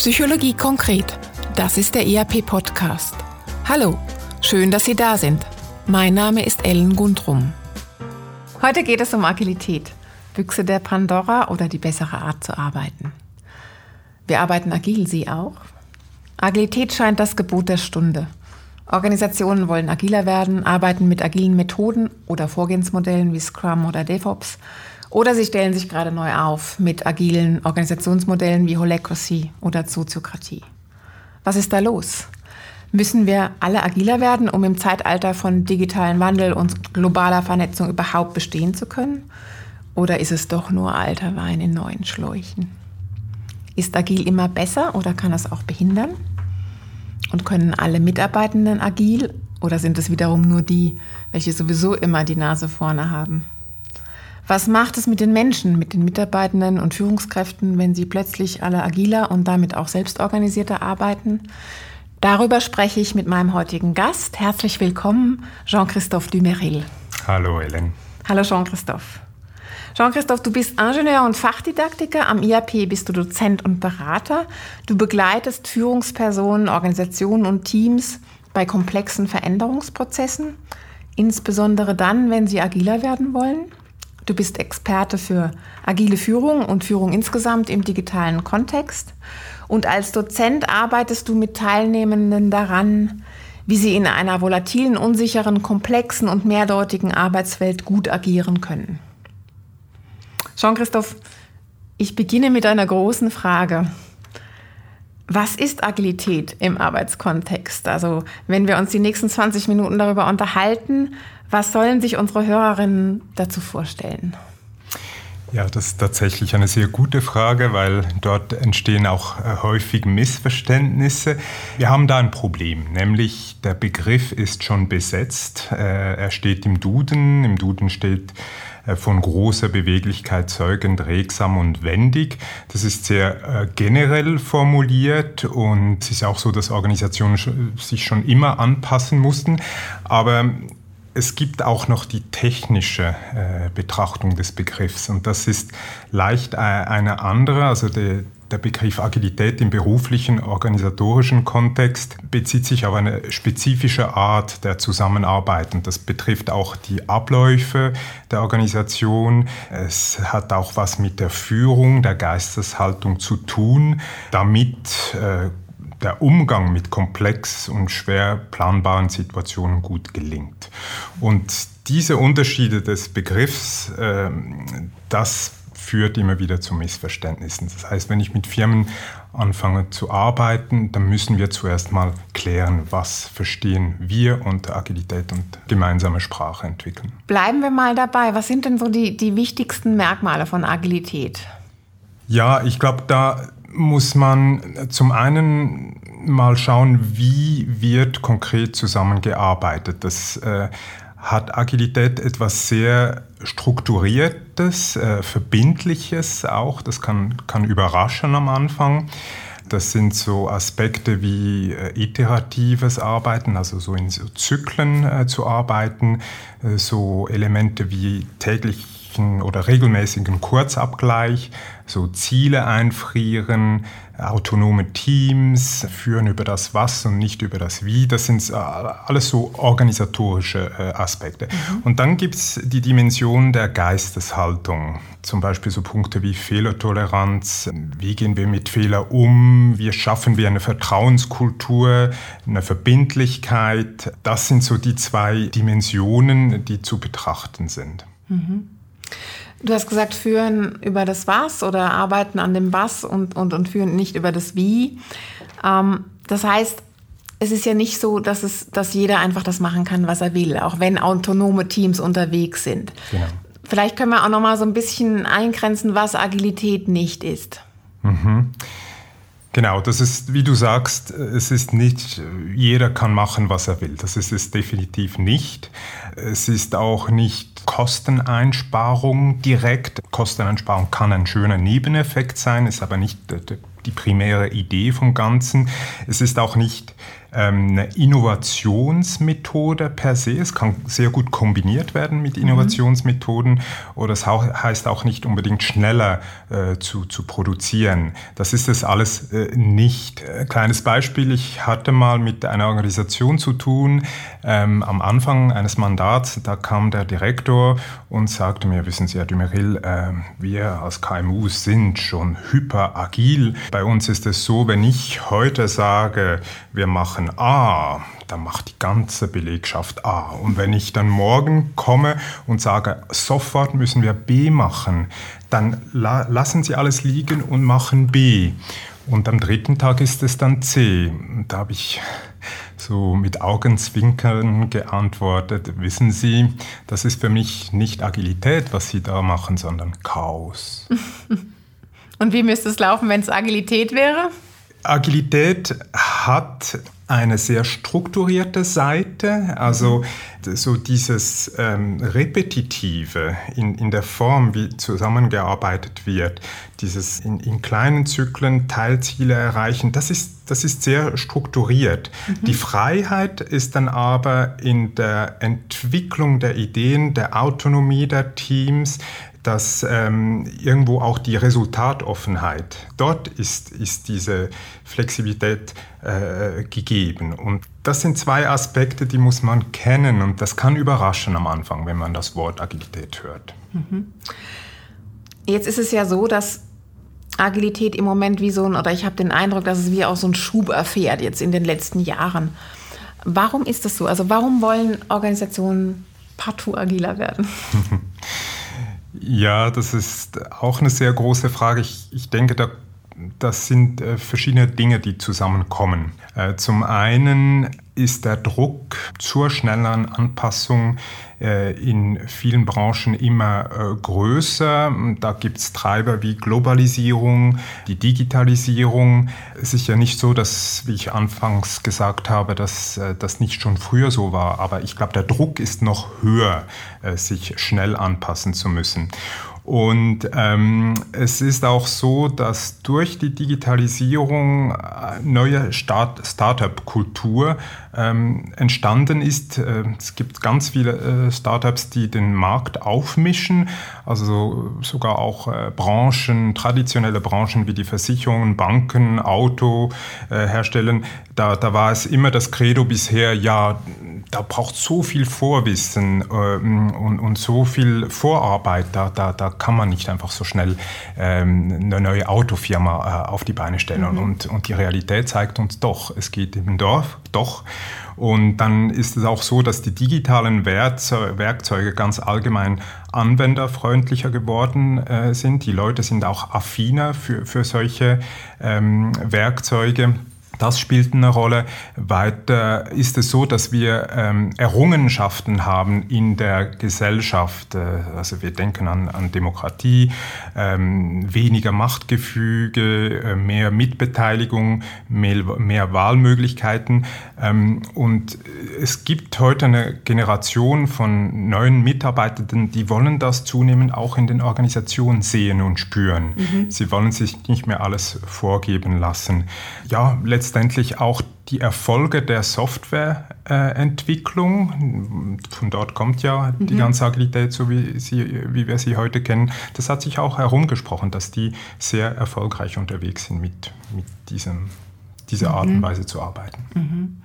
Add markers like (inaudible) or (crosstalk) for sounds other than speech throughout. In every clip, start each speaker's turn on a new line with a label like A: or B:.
A: Psychologie konkret. Das ist der ERP-Podcast. Hallo, schön, dass Sie da sind. Mein Name ist Ellen Gundrum. Heute geht es um Agilität. Büchse der Pandora oder die bessere Art zu arbeiten. Wir arbeiten agil, Sie auch? Agilität scheint das Gebot der Stunde. Organisationen wollen agiler werden, arbeiten mit agilen Methoden oder Vorgehensmodellen wie Scrum oder DevOps oder sie stellen sich gerade neu auf mit agilen Organisationsmodellen wie Holacracy oder Soziokratie. Was ist da los? Müssen wir alle agiler werden, um im Zeitalter von digitalen Wandel und globaler Vernetzung überhaupt bestehen zu können? Oder ist es doch nur alter Wein in neuen Schläuchen? Ist agil immer besser oder kann es auch behindern? Und können alle Mitarbeitenden agil oder sind es wiederum nur die, welche sowieso immer die Nase vorne haben? Was macht es mit den Menschen, mit den Mitarbeitenden und Führungskräften, wenn sie plötzlich alle agiler und damit auch selbstorganisierter arbeiten? Darüber spreche ich mit meinem heutigen Gast. Herzlich willkommen, Jean-Christophe Dumeril.
B: Hallo, Helen.
A: Hallo, Jean-Christophe. Jean-Christophe, du bist Ingenieur und Fachdidaktiker. Am IAP bist du Dozent und Berater. Du begleitest Führungspersonen, Organisationen und Teams bei komplexen Veränderungsprozessen, insbesondere dann, wenn sie agiler werden wollen. Du bist Experte für agile Führung und Führung insgesamt im digitalen Kontext. Und als Dozent arbeitest du mit Teilnehmenden daran, wie sie in einer volatilen, unsicheren, komplexen und mehrdeutigen Arbeitswelt gut agieren können. Jean-Christophe, ich beginne mit einer großen Frage. Was ist Agilität im Arbeitskontext? Also wenn wir uns die nächsten 20 Minuten darüber unterhalten, was sollen sich unsere Hörerinnen dazu vorstellen?
B: Ja, das ist tatsächlich eine sehr gute Frage, weil dort entstehen auch äh, häufig Missverständnisse. Wir haben da ein Problem, nämlich der Begriff ist schon besetzt. Äh, er steht im Duden. Im Duden steht äh, von großer Beweglichkeit zeugend, regsam und wendig. Das ist sehr generell formuliert und es ist auch so, dass Organisationen sich schon immer anpassen mussten. Aber es gibt auch noch die technische äh, Betrachtung des Begriffs und das ist leicht äh, eine andere. Also der, der Begriff Agilität im beruflichen, organisatorischen Kontext bezieht sich auf eine spezifische Art der Zusammenarbeit und das betrifft auch die Abläufe der Organisation. Es hat auch was mit der Führung, der Geisteshaltung zu tun, damit äh, der Umgang mit komplex und schwer planbaren Situationen gut gelingt. Und diese Unterschiede des Begriffs, äh, das führt immer wieder zu Missverständnissen. Das heißt, wenn ich mit Firmen anfange zu arbeiten, dann müssen wir zuerst mal klären, was verstehen wir unter Agilität und gemeinsame Sprache entwickeln.
A: Bleiben wir mal dabei. Was sind denn so die, die wichtigsten Merkmale von Agilität?
B: Ja, ich glaube, da muss man zum einen mal schauen, wie wird konkret zusammengearbeitet. Das äh, hat Agilität etwas sehr Strukturiertes, äh, Verbindliches auch. Das kann, kann überraschen am Anfang. Das sind so Aspekte wie äh, iteratives Arbeiten, also so in so Zyklen äh, zu arbeiten, so Elemente wie täglichen oder regelmäßigen Kurzabgleich, so Ziele einfrieren, autonome Teams führen über das Was und nicht über das Wie. Das sind äh, alles so organisatorische äh, Aspekte. Mhm. Und dann gibt es die Dimension der Geisteshaltung. Zum Beispiel so Punkte wie Fehlertoleranz. Wie gehen wir mit Fehlern um? Wie schaffen wir eine Vertrauenskultur, eine Verbindlichkeit? Das sind so die zwei Dimensionen, die zu betrachten sind.
A: Mhm. Du hast gesagt, führen über das Was oder arbeiten an dem Was und, und, und führen nicht über das Wie. Ähm, das heißt, es ist ja nicht so, dass, es, dass jeder einfach das machen kann, was er will, auch wenn autonome Teams unterwegs sind. Genau. Vielleicht können wir auch noch mal so ein bisschen eingrenzen, was Agilität nicht ist.
B: Mhm. Genau, das ist, wie du sagst, es ist nicht, jeder kann machen, was er will. Das ist es definitiv nicht. Es ist auch nicht Kosteneinsparung direkt. Kosteneinsparung kann ein schöner Nebeneffekt sein, ist aber nicht die primäre Idee vom Ganzen. Es ist auch nicht eine Innovationsmethode per se. Es kann sehr gut kombiniert werden mit mhm. Innovationsmethoden oder es heißt auch nicht unbedingt schneller äh, zu, zu produzieren. Das ist es alles äh, nicht. Äh, kleines Beispiel, ich hatte mal mit einer Organisation zu tun, ähm, am Anfang eines Mandats, da kam der Direktor und sagte mir, wissen Sie, Herr Dumeril, äh, wir als KMU sind schon hyperagil. Bei uns ist es so, wenn ich heute sage, wir machen A, dann macht die ganze Belegschaft A. Und wenn ich dann morgen komme und sage, sofort müssen wir B machen, dann la lassen Sie alles liegen und machen B. Und am dritten Tag ist es dann C. Da habe ich so mit Augenzwinkern geantwortet, wissen Sie, das ist für mich nicht Agilität, was Sie da machen, sondern Chaos. (laughs)
A: Und wie müsste es laufen, wenn es Agilität wäre?
B: Agilität hat eine sehr strukturierte Seite, also so dieses ähm, Repetitive in, in der Form, wie zusammengearbeitet wird, dieses in, in kleinen Zyklen Teilziele erreichen, das ist, das ist sehr strukturiert. Mhm. Die Freiheit ist dann aber in der Entwicklung der Ideen, der Autonomie der Teams, dass ähm, irgendwo auch die Resultatoffenheit, dort ist, ist diese Flexibilität äh, gegeben. Und das sind zwei Aspekte, die muss man kennen und das kann überraschen am Anfang, wenn man das Wort Agilität hört. Mhm.
A: Jetzt ist es ja so, dass Agilität im Moment wie so ein, oder ich habe den Eindruck, dass es wie auch so ein Schub erfährt jetzt in den letzten Jahren. Warum ist das so? Also warum wollen Organisationen partout agiler werden? (laughs)
B: Ja, das ist auch eine sehr große Frage. Ich, ich denke, da, das sind äh, verschiedene Dinge, die zusammenkommen. Äh, zum einen ist der Druck zur schnelleren Anpassung äh, in vielen Branchen immer größer. Da gibt es Treiber wie Globalisierung, die Digitalisierung. Es ist ja nicht so, dass, wie ich anfangs gesagt habe, dass das nicht schon früher so war. Aber ich glaube, der Druck ist noch höher, sich schnell anpassen zu müssen. Und ähm, es ist auch so, dass durch die Digitalisierung neue Start Startup-Kultur ähm, entstanden ist. Äh, es gibt ganz viele äh, Startups, die den Markt aufmischen, also sogar auch äh, Branchen, traditionelle Branchen wie die Versicherungen, Banken, Auto äh, herstellen. Da, da war es immer das Credo bisher, ja, da braucht so viel Vorwissen ähm, und, und, so viel Vorarbeit, da, da, da kann man nicht einfach so schnell ähm, eine neue Autofirma äh, auf die Beine stellen. Mhm. Und, und die Realität zeigt uns doch, es geht im Dorf doch. Und dann ist es auch so, dass die digitalen Werkzeuge ganz allgemein anwenderfreundlicher geworden äh, sind. Die Leute sind auch affiner für, für solche ähm, Werkzeuge. Das spielt eine Rolle. Weiter ist es so, dass wir ähm, Errungenschaften haben in der Gesellschaft. Äh, also wir denken an, an Demokratie, ähm, weniger Machtgefüge, äh, mehr Mitbeteiligung, mehr, mehr Wahlmöglichkeiten. Ähm, und es gibt heute eine Generation von neuen Mitarbeitenden, die wollen das zunehmend auch in den Organisationen sehen und spüren. Mhm. Sie wollen sich nicht mehr alles vorgeben lassen. Ja, letztendlich letztendlich auch die Erfolge der Softwareentwicklung, von dort kommt ja mhm. die ganze Agilität, so wie, sie, wie wir sie heute kennen, das hat sich auch herumgesprochen, dass die sehr erfolgreich unterwegs sind mit, mit diesem, dieser Art und mhm. Weise zu arbeiten.
A: Mhm.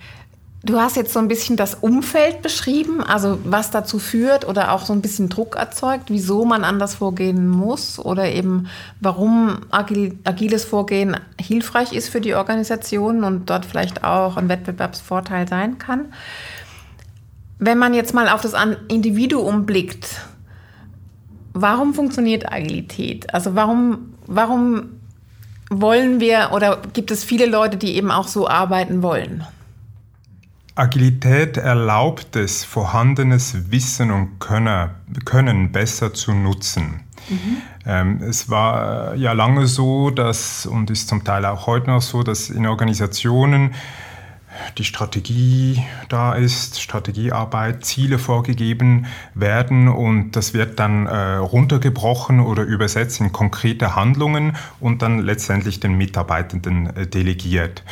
A: Du hast jetzt so ein bisschen das Umfeld beschrieben, also was dazu führt oder auch so ein bisschen Druck erzeugt, wieso man anders vorgehen muss oder eben warum agil, agiles Vorgehen hilfreich ist für die Organisation und dort vielleicht auch ein Wettbewerbsvorteil sein kann. Wenn man jetzt mal auf das Individuum blickt, warum funktioniert Agilität? Also warum, warum wollen wir oder gibt es viele Leute, die eben auch so arbeiten wollen?
B: Agilität erlaubt es, vorhandenes Wissen und Können besser zu nutzen. Mhm. Ähm, es war ja lange so, dass, und ist zum Teil auch heute noch so, dass in Organisationen die Strategie da ist, Strategiearbeit, Ziele vorgegeben werden und das wird dann äh, runtergebrochen oder übersetzt in konkrete Handlungen und dann letztendlich den Mitarbeitenden äh, delegiert.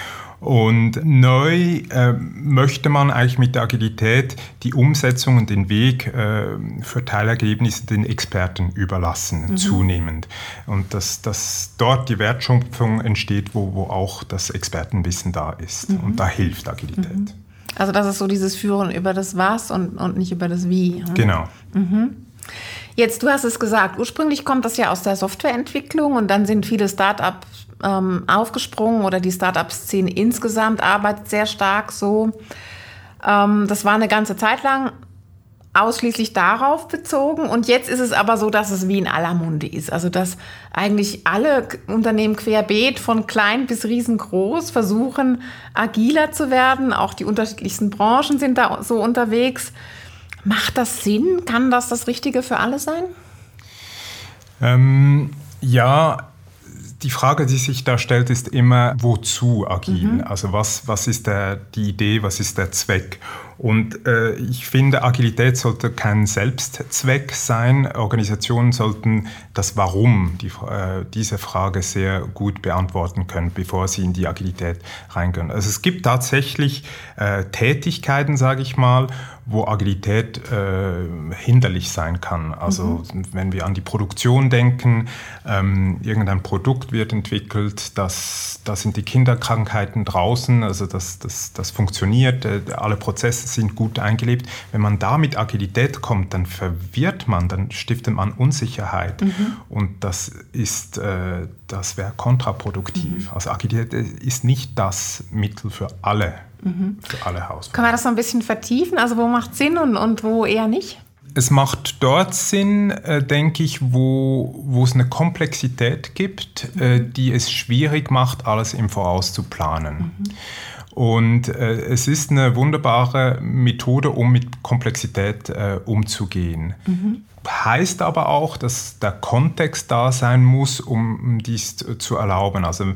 B: Und neu äh, möchte man eigentlich mit der Agilität die Umsetzung und den Weg äh, für Teilergebnisse den Experten überlassen, mhm. zunehmend. Und dass, dass dort die Wertschöpfung entsteht, wo, wo auch das Expertenwissen da ist. Mhm. Und da hilft Agilität. Mhm.
A: Also das ist so dieses Führen über das Was und, und nicht über das Wie.
B: Hm? Genau. Mhm.
A: Jetzt, du hast es gesagt, ursprünglich kommt das ja aus der Softwareentwicklung und dann sind viele Startups ähm, aufgesprungen oder die Startup-Szene insgesamt arbeitet sehr stark so. Ähm, das war eine ganze Zeit lang ausschließlich darauf bezogen. Und jetzt ist es aber so, dass es wie in aller Munde ist. Also, dass eigentlich alle Unternehmen querbeet von klein bis riesengroß versuchen, agiler zu werden. Auch die unterschiedlichsten Branchen sind da so unterwegs. Macht das Sinn? Kann das das Richtige für alle sein?
B: Ähm, ja, die Frage, die sich da stellt, ist immer, wozu agil? Mhm. Also was, was ist der, die Idee, was ist der Zweck? Und äh, ich finde, Agilität sollte kein Selbstzweck sein. Organisationen sollten das Warum, die, äh, diese Frage sehr gut beantworten können, bevor sie in die Agilität reingehen. Also es gibt tatsächlich äh, Tätigkeiten, sage ich mal, wo Agilität äh, hinderlich sein kann. Also mhm. wenn wir an die Produktion denken, ähm, irgendein Produkt wird entwickelt, das, das sind die Kinderkrankheiten draußen, also das, das, das funktioniert, äh, alle Prozesse sind gut eingelebt. Wenn man da mit Agilität kommt, dann verwirrt man, dann stiftet man Unsicherheit. Mhm. Und das ist, äh, das wäre kontraproduktiv. Mhm. Also Agilität ist nicht das Mittel für alle, mhm. für alle Herausforderungen.
A: Kann man das so ein bisschen vertiefen? Also wo macht Sinn und, und wo eher nicht?
B: Es macht dort Sinn, äh, denke ich, wo, wo es eine Komplexität gibt, äh, die es schwierig macht, alles im Voraus zu planen. Mhm. Und äh, es ist eine wunderbare Methode, um mit Komplexität äh, umzugehen. Mhm. Heißt aber auch, dass der Kontext da sein muss, um dies zu erlauben. Also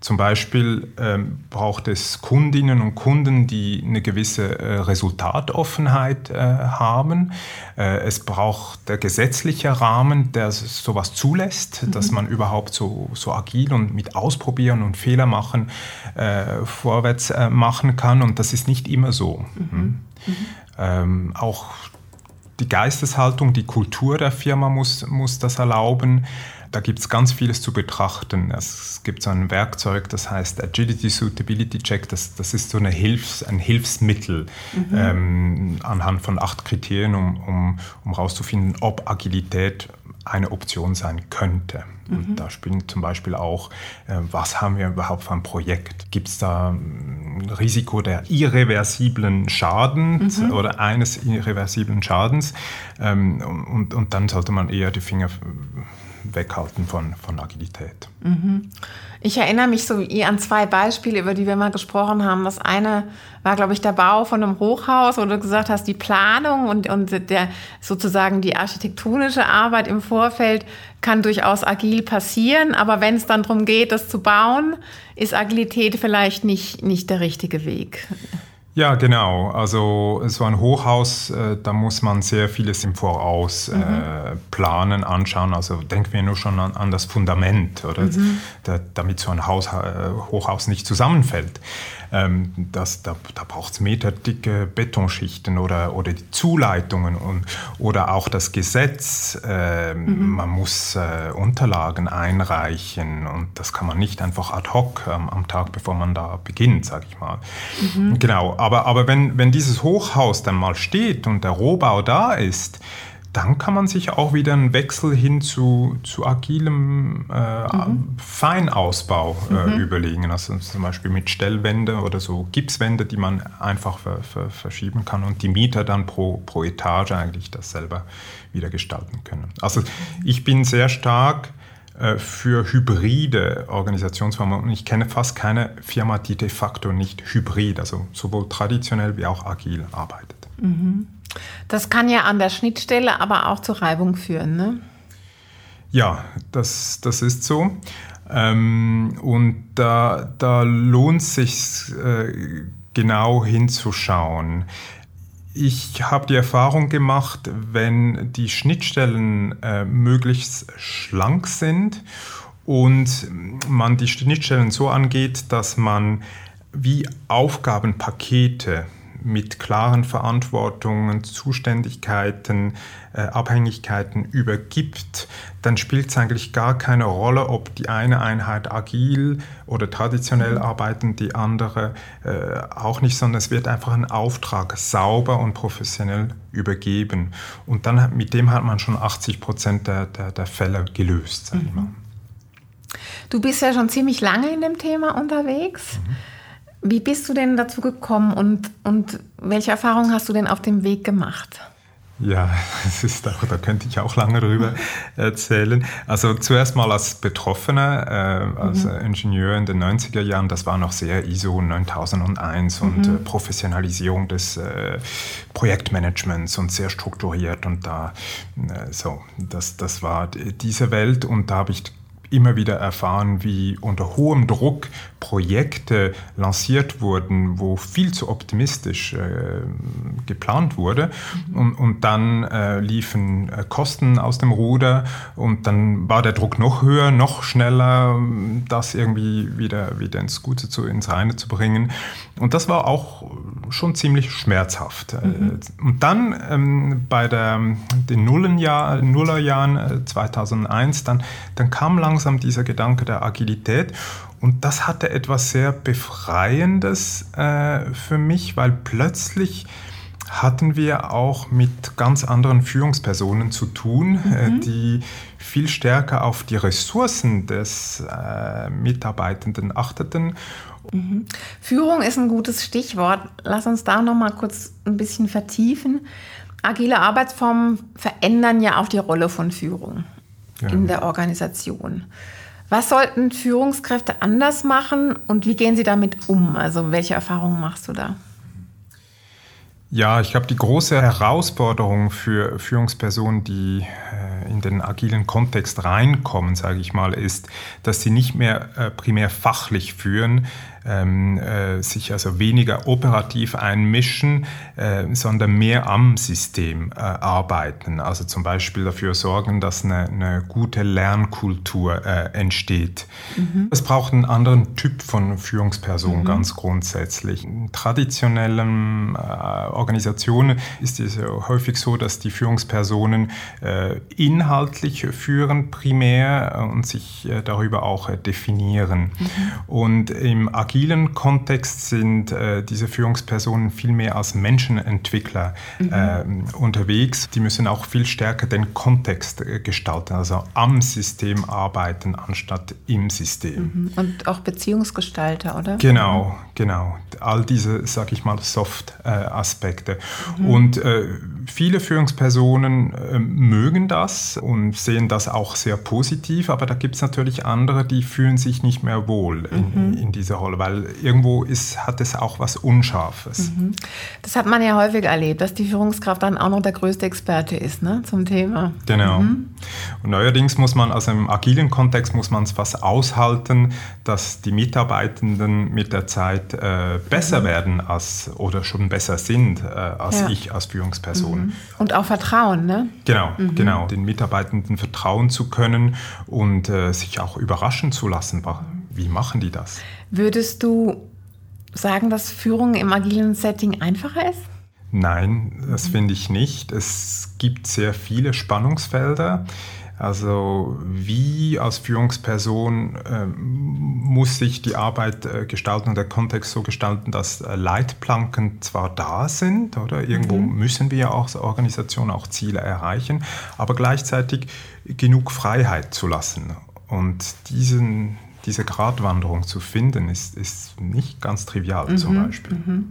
B: zum Beispiel ähm, braucht es Kundinnen und Kunden, die eine gewisse äh, Resultatoffenheit äh, haben. Äh, es braucht der gesetzliche Rahmen, der sowas zulässt, mhm. dass man überhaupt so, so agil und mit Ausprobieren und Fehler machen äh, vorwärts äh, machen kann. Und das ist nicht immer so. Mhm. Hm? Mhm. Ähm, auch die Geisteshaltung, die Kultur der Firma muss, muss das erlauben. Da gibt es ganz vieles zu betrachten. Es gibt so ein Werkzeug, das heißt Agility Suitability Check. Das, das ist so eine Hilfs-, ein Hilfsmittel mhm. ähm, anhand von acht Kriterien, um, um, um herauszufinden, ob Agilität eine Option sein könnte. Mhm. Und da spielen zum Beispiel auch, äh, was haben wir überhaupt für ein Projekt? Gibt es da ein Risiko der irreversiblen Schadens mhm. oder eines irreversiblen Schadens? Ähm, und, und dann sollte man eher die Finger weghalten von, von Agilität.
A: Mhm. Ich erinnere mich so an zwei Beispiele, über die wir mal gesprochen haben. Das eine war, glaube ich, der Bau von einem Hochhaus, wo du gesagt hast, die Planung und, und der, sozusagen die architektonische Arbeit im Vorfeld kann durchaus agil passieren. Aber wenn es dann darum geht, das zu bauen, ist Agilität vielleicht nicht, nicht der richtige Weg.
B: Ja, genau. Also so ein Hochhaus, äh, da muss man sehr vieles im Voraus äh, mhm. planen, anschauen. Also denken wir nur schon an, an das Fundament, oder? Mhm. Da, damit so ein Haus, äh, Hochhaus nicht zusammenfällt. Ähm, das, da da braucht es meterdicke Betonschichten oder, oder die Zuleitungen und, oder auch das Gesetz. Äh, mhm. Man muss äh, Unterlagen einreichen und das kann man nicht einfach ad hoc ähm, am Tag, bevor man da beginnt, sage ich mal. Mhm. Genau, aber, aber wenn, wenn dieses Hochhaus dann mal steht und der Rohbau da ist, dann kann man sich auch wieder einen Wechsel hin zu, zu agilem äh, mhm. Feinausbau äh, mhm. überlegen. Also zum Beispiel mit Stellwände oder so Gipswände, die man einfach ver, ver, verschieben kann und die Mieter dann pro, pro Etage eigentlich das selber wieder gestalten können. Also ich bin sehr stark äh, für hybride Organisationsformen und ich kenne fast keine Firma, die de facto nicht hybrid, also sowohl traditionell wie auch agil arbeitet.
A: Mhm. Das kann ja an der Schnittstelle aber auch zu Reibung führen, ne?
B: Ja, das, das ist so. Ähm, und da, da lohnt sich äh, genau hinzuschauen. Ich habe die Erfahrung gemacht, wenn die Schnittstellen äh, möglichst schlank sind und man die Schnittstellen so angeht, dass man wie Aufgabenpakete mit klaren Verantwortungen, Zuständigkeiten, äh, Abhängigkeiten übergibt, dann spielt es eigentlich gar keine Rolle, ob die eine Einheit agil oder traditionell mhm. arbeiten, die andere äh, auch nicht, sondern es wird einfach ein Auftrag sauber und professionell übergeben. Und dann mit dem hat man schon 80 Prozent der, der, der Fälle gelöst, sag ich mhm. mal.
A: Du bist ja schon ziemlich lange in dem Thema unterwegs. Mhm. Wie bist du denn dazu gekommen und, und welche Erfahrungen hast du denn auf dem Weg gemacht?
B: Ja, (laughs) das ist auch, da könnte ich auch lange drüber (laughs) erzählen. Also zuerst mal als Betroffener, äh, als mhm. Ingenieur in den 90er Jahren, das war noch sehr ISO 9001 mhm. und äh, Professionalisierung des äh, Projektmanagements und sehr strukturiert und da, äh, so, das, das war diese Welt und da habe ich immer wieder erfahren, wie unter hohem Druck Projekte lanciert wurden, wo viel zu optimistisch äh, geplant wurde. Mhm. Und, und, dann äh, liefen äh, Kosten aus dem Ruder und dann war der Druck noch höher, noch schneller, das irgendwie wieder, wieder ins Gute, zu, ins Reine zu bringen. Und das war auch schon ziemlich schmerzhaft. Mhm. Und dann ähm, bei der, den Nullenjahr, Nullerjahren 2001, dann, dann kam langsam dieser Gedanke der Agilität und das hatte etwas sehr Befreiendes äh, für mich, weil plötzlich hatten wir auch mit ganz anderen Führungspersonen zu tun, äh, mhm. äh, die viel stärker auf die Ressourcen des äh, Mitarbeitenden achteten.
A: Mhm. Führung ist ein gutes Stichwort. Lass uns da noch mal kurz ein bisschen vertiefen. Agile Arbeitsformen verändern ja auch die Rolle von Führung ja. in der Organisation. Was sollten Führungskräfte anders machen und wie gehen sie damit um? Also welche Erfahrungen machst du da?
B: Ja, ich glaube, die große Herausforderung für Führungspersonen, die äh, in den agilen Kontext reinkommen, sage ich mal, ist, dass sie nicht mehr äh, primär fachlich führen, ähm, äh, sich also weniger operativ einmischen, äh, sondern mehr am System äh, arbeiten. Also zum Beispiel dafür sorgen, dass eine, eine gute Lernkultur äh, entsteht. Mhm. Es braucht einen anderen Typ von Führungsperson mhm. ganz grundsätzlich. In traditionellen äh, Organisationen ist es häufig so, dass die Führungspersonen äh, inhaltlich führen primär und sich darüber auch definieren. Mhm. Und im agilen Kontext sind äh, diese Führungspersonen viel mehr als Menschenentwickler mhm. äh, unterwegs. Die müssen auch viel stärker den Kontext äh, gestalten, also am System arbeiten anstatt im System.
A: Mhm. Und auch Beziehungsgestalter, oder?
B: Genau, genau. All diese, sag ich mal, Soft-Aspekte. Mhm. Und äh, viele Führungspersonen äh, mögen das und sehen das auch sehr positiv, aber da gibt es natürlich andere, die fühlen sich nicht mehr wohl in, mhm. in dieser Rolle weil irgendwo ist, hat es auch was Unscharfes. Mhm.
A: Das hat man ja häufig erlebt, dass die Führungskraft dann auch noch der größte Experte ist ne, zum Thema.
B: Genau. Mhm. Und neuerdings muss man, also im agilen Kontext muss man es fast aushalten, dass die Mitarbeitenden mit der Zeit äh, besser mhm. werden als oder schon besser sind äh, als ja. ich als Führungsperson. Mhm.
A: Und auch Vertrauen, ne?
B: Genau, mhm. genau. Den Mitarbeitenden vertrauen zu können und äh, sich auch überraschen zu lassen. Wie machen die das?
A: Würdest du sagen, dass Führung im agilen Setting einfacher ist?
B: Nein, das finde ich nicht. Es gibt sehr viele Spannungsfelder. Also wie als Führungsperson äh, muss sich die Arbeit äh, gestalten und der Kontext so gestalten, dass äh, Leitplanken zwar da sind, oder irgendwo mhm. müssen wir ja auch als Organisation auch Ziele erreichen, aber gleichzeitig genug Freiheit zu lassen. Und diesen, diese Gratwanderung zu finden, ist, ist nicht ganz trivial mhm, zum Beispiel. Mhm.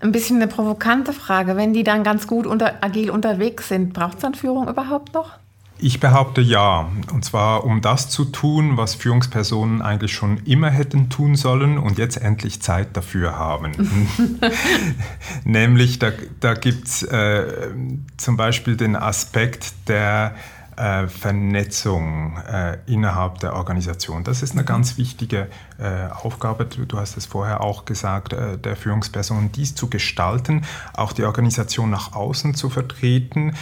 A: Ein bisschen eine provokante Frage. Wenn die dann ganz gut unter, agil unterwegs sind, braucht es dann Führung überhaupt noch?
B: Ich behaupte ja. Und zwar um das zu tun, was Führungspersonen eigentlich schon immer hätten tun sollen und jetzt endlich Zeit dafür haben. (laughs) (laughs) Nämlich, da, da gibt es äh, zum Beispiel den Aspekt der äh, Vernetzung äh, innerhalb der Organisation. Das ist eine mhm. ganz wichtige äh, Aufgabe, du, du, hast es vorher auch gesagt, äh, der Führungsperson, dies zu gestalten, auch die Organisation nach außen zu vertreten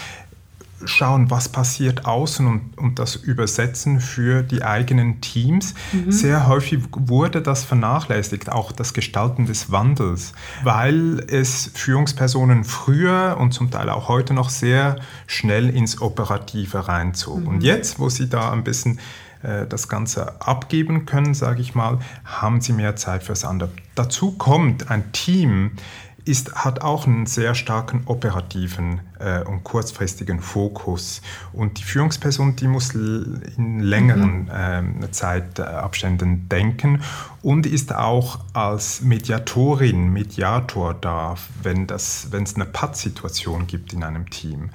B: schauen, was passiert außen und, und das übersetzen für die eigenen Teams. Mhm. Sehr häufig wurde das vernachlässigt, auch das Gestalten des Wandels, weil es Führungspersonen früher und zum Teil auch heute noch sehr schnell ins Operative reinzog. Mhm. Und jetzt, wo sie da ein bisschen äh, das Ganze abgeben können, sage ich mal, haben sie mehr Zeit fürs andere. Dazu kommt ein Team, ist, hat auch einen sehr starken operativen und kurzfristigen Fokus. Und die Führungsperson, die muss in längeren mhm. äh, Zeitabständen denken und ist auch als Mediatorin, Mediator da, wenn es eine Pattsituation gibt in einem Team,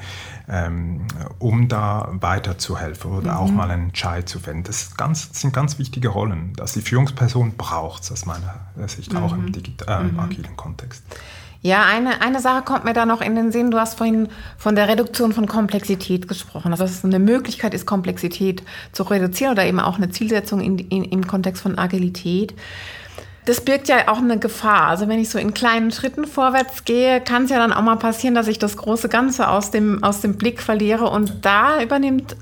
B: ähm, um da weiterzuhelfen oder mhm. auch mal einen Entscheid zu finden. Das ganz, sind ganz wichtige Rollen. Dass die Führungsperson braucht es aus meiner Sicht mhm. auch im, digital, äh, im agilen Kontext.
A: Ja, eine, eine Sache kommt mir da noch in den Sinn. Du hast vorhin von der Reduktion von Komplexität gesprochen. Also, dass es eine Möglichkeit ist, Komplexität zu reduzieren oder eben auch eine Zielsetzung in, in, im Kontext von Agilität. Das birgt ja auch eine Gefahr. Also wenn ich so in kleinen Schritten vorwärts gehe, kann es ja dann auch mal passieren, dass ich das große Ganze aus dem, aus dem Blick verliere. Und da übernimmt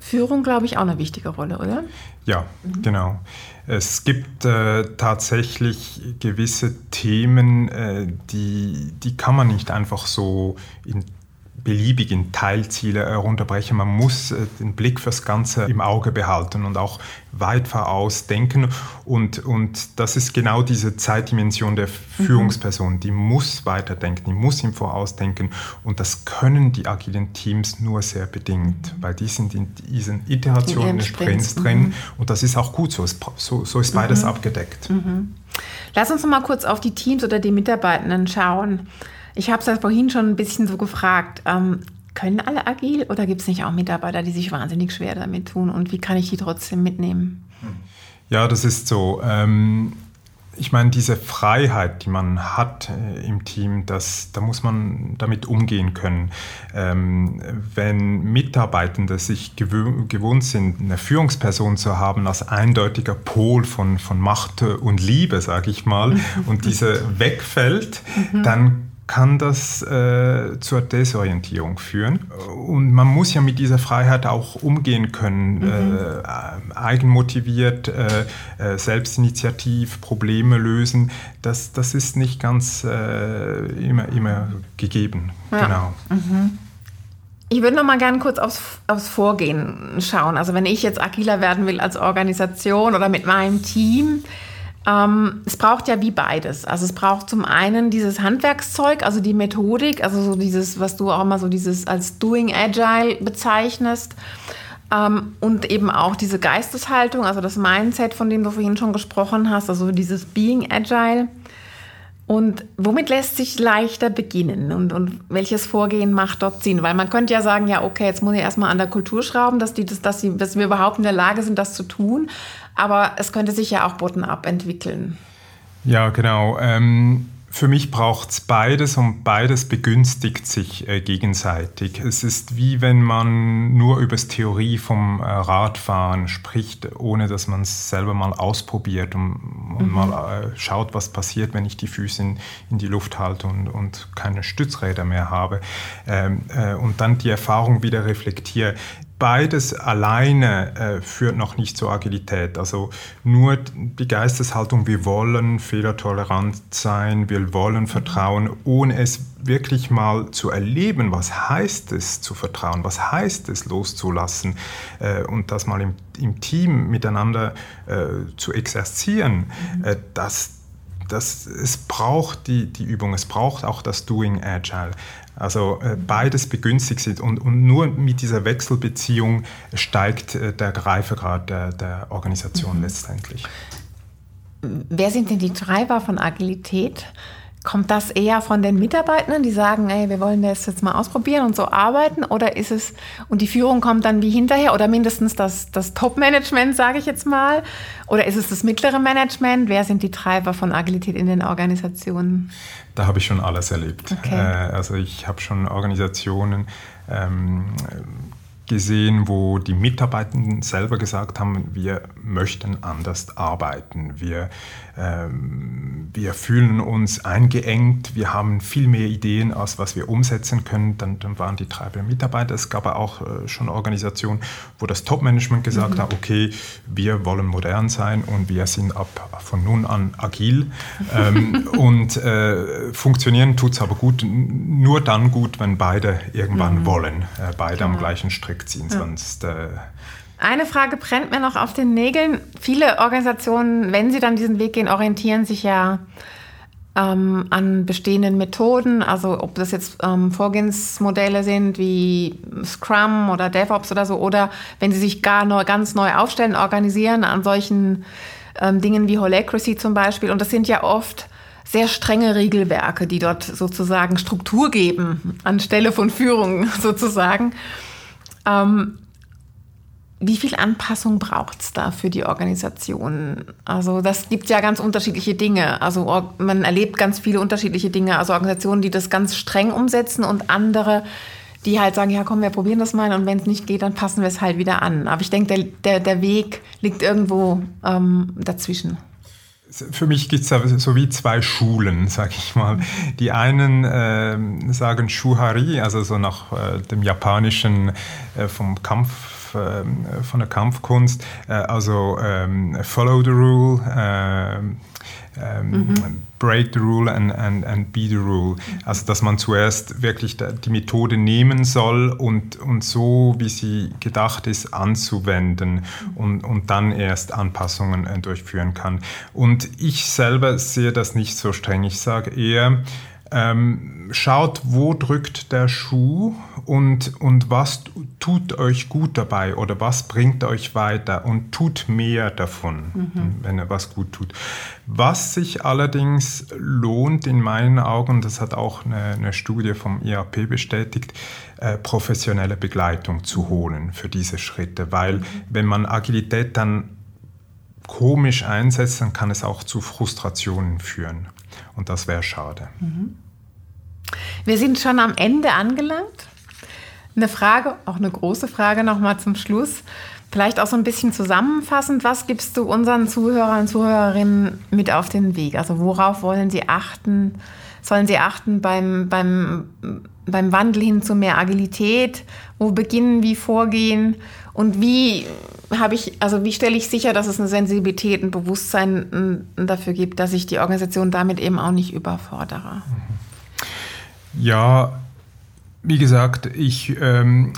A: Führung, glaube ich, auch eine wichtige Rolle, oder?
B: Ja, mhm. genau. Es gibt äh, tatsächlich gewisse Themen, äh, die, die kann man nicht einfach so in beliebig in Teilziele herunterbrechen. Man muss äh, den Blick fürs Ganze im Auge behalten und auch weit voraus denken. Und, und das ist genau diese Zeitdimension der mhm. Führungsperson. Die muss weiterdenken, die muss im Voraus denken. Und das können die agilen Teams nur sehr bedingt, weil die sind in diesen Iterationen, in Sprints, drin. Mhm. Und das ist auch gut so. So, so ist beides mhm. abgedeckt. Mhm.
A: Lass uns noch mal kurz auf die Teams oder die Mitarbeitenden schauen. Ich habe es ja vorhin schon ein bisschen so gefragt. Ähm, können alle agil oder gibt es nicht auch Mitarbeiter, die sich wahnsinnig schwer damit tun? Und wie kann ich die trotzdem mitnehmen?
B: Ja, das ist so. Ähm, ich meine, diese Freiheit, die man hat äh, im Team, das, da muss man damit umgehen können. Ähm, wenn Mitarbeitende sich gewö gewohnt sind, eine Führungsperson zu haben als eindeutiger Pol von, von Macht und Liebe, sage ich mal, (laughs) und diese wegfällt, dann kann das äh, zur Desorientierung führen. Und man muss ja mit dieser Freiheit auch umgehen können, mhm. äh, eigenmotiviert, äh, äh selbstinitiativ Probleme lösen. Das, das ist nicht ganz äh, immer, immer gegeben. Ja. Genau. Mhm.
A: Ich würde noch mal gerne kurz aufs, aufs Vorgehen schauen. Also wenn ich jetzt agiler werden will als Organisation oder mit meinem Team, ähm, es braucht ja wie beides. Also es braucht zum einen dieses Handwerkszeug, also die Methodik, also so dieses, was du auch immer so dieses als Doing Agile bezeichnest. Ähm, und eben auch diese Geisteshaltung, also das Mindset, von dem du vorhin schon gesprochen hast, also dieses Being Agile. Und womit lässt sich leichter beginnen und, und welches Vorgehen macht dort Sinn? Weil man könnte ja sagen, ja, okay, jetzt muss ich erstmal an der Kultur schrauben, dass, die, dass, dass, sie, dass wir überhaupt in der Lage sind, das zu tun. Aber es könnte sich ja auch bottom-up entwickeln.
B: Ja, genau. Ähm für mich braucht es beides und beides begünstigt sich äh, gegenseitig. Es ist wie wenn man nur über das Theorie vom äh, Radfahren spricht, ohne dass man es selber mal ausprobiert und, und mhm. mal äh, schaut, was passiert, wenn ich die Füße in, in die Luft halte und, und keine Stützräder mehr habe. Ähm, äh, und dann die Erfahrung wieder reflektiere beides alleine äh, führt noch nicht zur Agilität. Also nur die Geisteshaltung, wir wollen fehlertolerant sein, wir wollen vertrauen, ohne es wirklich mal zu erleben, was heißt es zu vertrauen, was heißt es loszulassen äh, und das mal im, im Team miteinander äh, zu exerzieren, mhm. Das, das, es braucht die, die Übung, es braucht auch das Doing Agile. Also äh, beides begünstigt sind und, und, nur mit dieser Wechselbeziehung steigt äh, der Reifegrad der, der Organisation mhm. letztendlich.
A: Wer sind denn die Treiber von Agilität? Kommt das eher von den Mitarbeitenden, die sagen, ey, wir wollen das jetzt mal ausprobieren und so arbeiten? Oder ist es, und die Führung kommt dann wie hinterher oder mindestens das, das Top-Management, sage ich jetzt mal? Oder ist es das mittlere Management? Wer sind die Treiber von Agilität in den Organisationen?
B: Da habe ich schon alles erlebt. Okay. Äh, also ich habe schon Organisationen ähm, gesehen, wo die Mitarbeitenden selber gesagt haben, wir möchten anders arbeiten. Wir, wir fühlen uns eingeengt, wir haben viel mehr Ideen, als was wir umsetzen können. Dann, dann waren die drei Mitarbeiter. Es gab aber auch äh, schon Organisationen, wo das Top-Management gesagt mhm. hat, okay, wir wollen modern sein und wir sind ab von nun an agil. ähm, (laughs) und äh, funktionieren tut es aber gut, nur dann gut, wenn beide irgendwann mhm. wollen, äh, beide genau. am gleichen Strick ziehen, ja. sonst äh,
A: eine Frage brennt mir noch auf den Nägeln. Viele Organisationen, wenn sie dann diesen Weg gehen, orientieren sich ja ähm, an bestehenden Methoden. Also ob das jetzt ähm, Vorgehensmodelle sind wie Scrum oder DevOps oder so, oder wenn sie sich gar neu, ganz neu aufstellen, organisieren an solchen ähm, Dingen wie Holacracy zum Beispiel. Und das sind ja oft sehr strenge Regelwerke, die dort sozusagen Struktur geben, anstelle von Führung (laughs) sozusagen. Ähm, wie viel Anpassung braucht es da für die Organisation? Also das gibt ja ganz unterschiedliche Dinge. Also man erlebt ganz viele unterschiedliche Dinge. Also Organisationen, die das ganz streng umsetzen und andere, die halt sagen, ja komm, wir probieren das mal und wenn es nicht geht, dann passen wir es halt wieder an. Aber ich denke, der, der, der Weg liegt irgendwo ähm, dazwischen.
B: Für mich gibt es so wie zwei Schulen, sag ich mal. Die einen äh, sagen Shuhari, also so nach äh, dem japanischen äh, vom Kampf ähm, von der Kampfkunst, äh, also ähm, Follow the Rule, ähm, ähm, mhm. Break the Rule and, and, and Be the Rule. Also dass man zuerst wirklich die Methode nehmen soll und, und so, wie sie gedacht ist, anzuwenden und, und dann erst Anpassungen äh, durchführen kann. Und ich selber sehe das nicht so streng. Ich sage eher, ähm, schaut, wo drückt der Schuh und, und was tut euch gut dabei oder was bringt euch weiter und tut mehr davon, mhm. wenn er was gut tut. Was sich allerdings lohnt in meinen Augen, das hat auch eine, eine Studie vom IAP bestätigt, äh, professionelle Begleitung zu holen für diese Schritte, weil mhm. wenn man Agilität dann komisch einsetzt, dann kann es auch zu Frustrationen führen. Und das wäre schade. Mhm.
A: Wir sind schon am Ende angelangt. Eine Frage, auch eine große Frage nochmal zum Schluss. Vielleicht auch so ein bisschen zusammenfassend, was gibst du unseren Zuhörern und Zuhörerinnen mit auf den Weg? Also worauf wollen sie achten? Sollen sie achten beim, beim, beim Wandel hin zu mehr Agilität? Wo beginnen, wie vorgehen? Und wie habe ich, also wie stelle ich sicher, dass es eine Sensibilität, ein Bewusstsein dafür gibt, dass ich die Organisation damit eben auch nicht überfordere?
B: Ja, wie gesagt, ich ähm,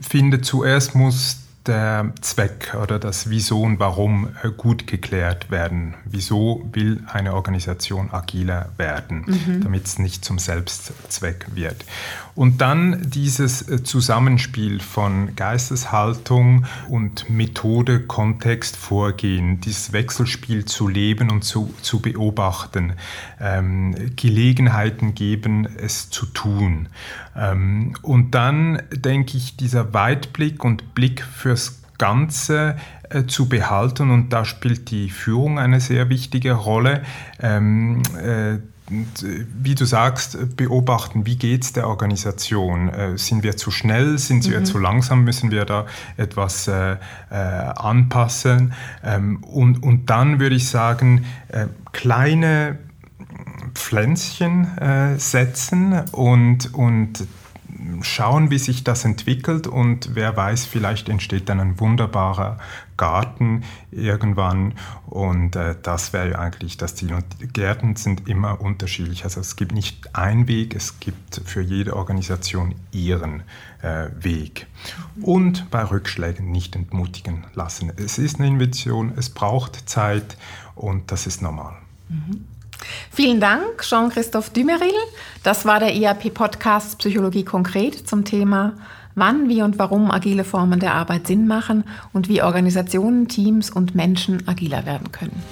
B: finde, zuerst muss der Zweck oder das Wieso und Warum äh, gut geklärt werden. Wieso will eine Organisation agiler werden, mhm. damit es nicht zum Selbstzweck wird. Und dann dieses äh, Zusammenspiel von Geisteshaltung und Methode, Kontext, Vorgehen, dieses Wechselspiel zu leben und zu, zu beobachten, ähm, Gelegenheiten geben, es zu tun. Ähm, und dann denke ich, dieser Weitblick und Blick fürs Ganze äh, zu behalten und da spielt die Führung eine sehr wichtige Rolle. Ähm, äh, wie du sagst, beobachten, wie geht es der Organisation? Äh, sind wir zu schnell? Sind wir mhm. zu langsam? Müssen wir da etwas äh, äh, anpassen? Ähm, und, und dann würde ich sagen, äh, kleine Pflänzchen äh, setzen und, und schauen, wie sich das entwickelt und wer weiß, vielleicht entsteht dann ein wunderbarer Garten irgendwann und äh, das wäre ja eigentlich das Ziel. Und Gärten sind immer unterschiedlich. Also es gibt nicht einen Weg, es gibt für jede Organisation ihren äh, Weg. Und bei Rückschlägen nicht entmutigen lassen. Es ist eine Investition, es braucht Zeit und das ist normal.
A: Mhm. Vielen Dank, Jean-Christophe Dümeril. Das war der IAP-Podcast Psychologie konkret zum Thema wann, wie und warum agile Formen der Arbeit Sinn machen und wie Organisationen, Teams und Menschen agiler werden können.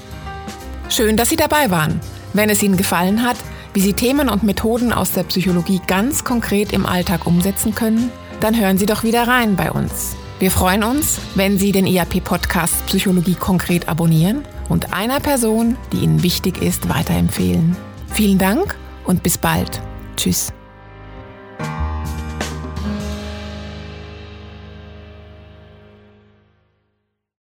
A: Schön, dass Sie dabei waren. Wenn es Ihnen gefallen hat, wie Sie Themen und Methoden aus der Psychologie ganz konkret im Alltag umsetzen können, dann hören Sie doch wieder rein bei uns. Wir freuen uns, wenn Sie den IAP-Podcast Psychologie konkret abonnieren und einer Person, die Ihnen wichtig ist, weiterempfehlen. Vielen Dank und bis bald. Tschüss.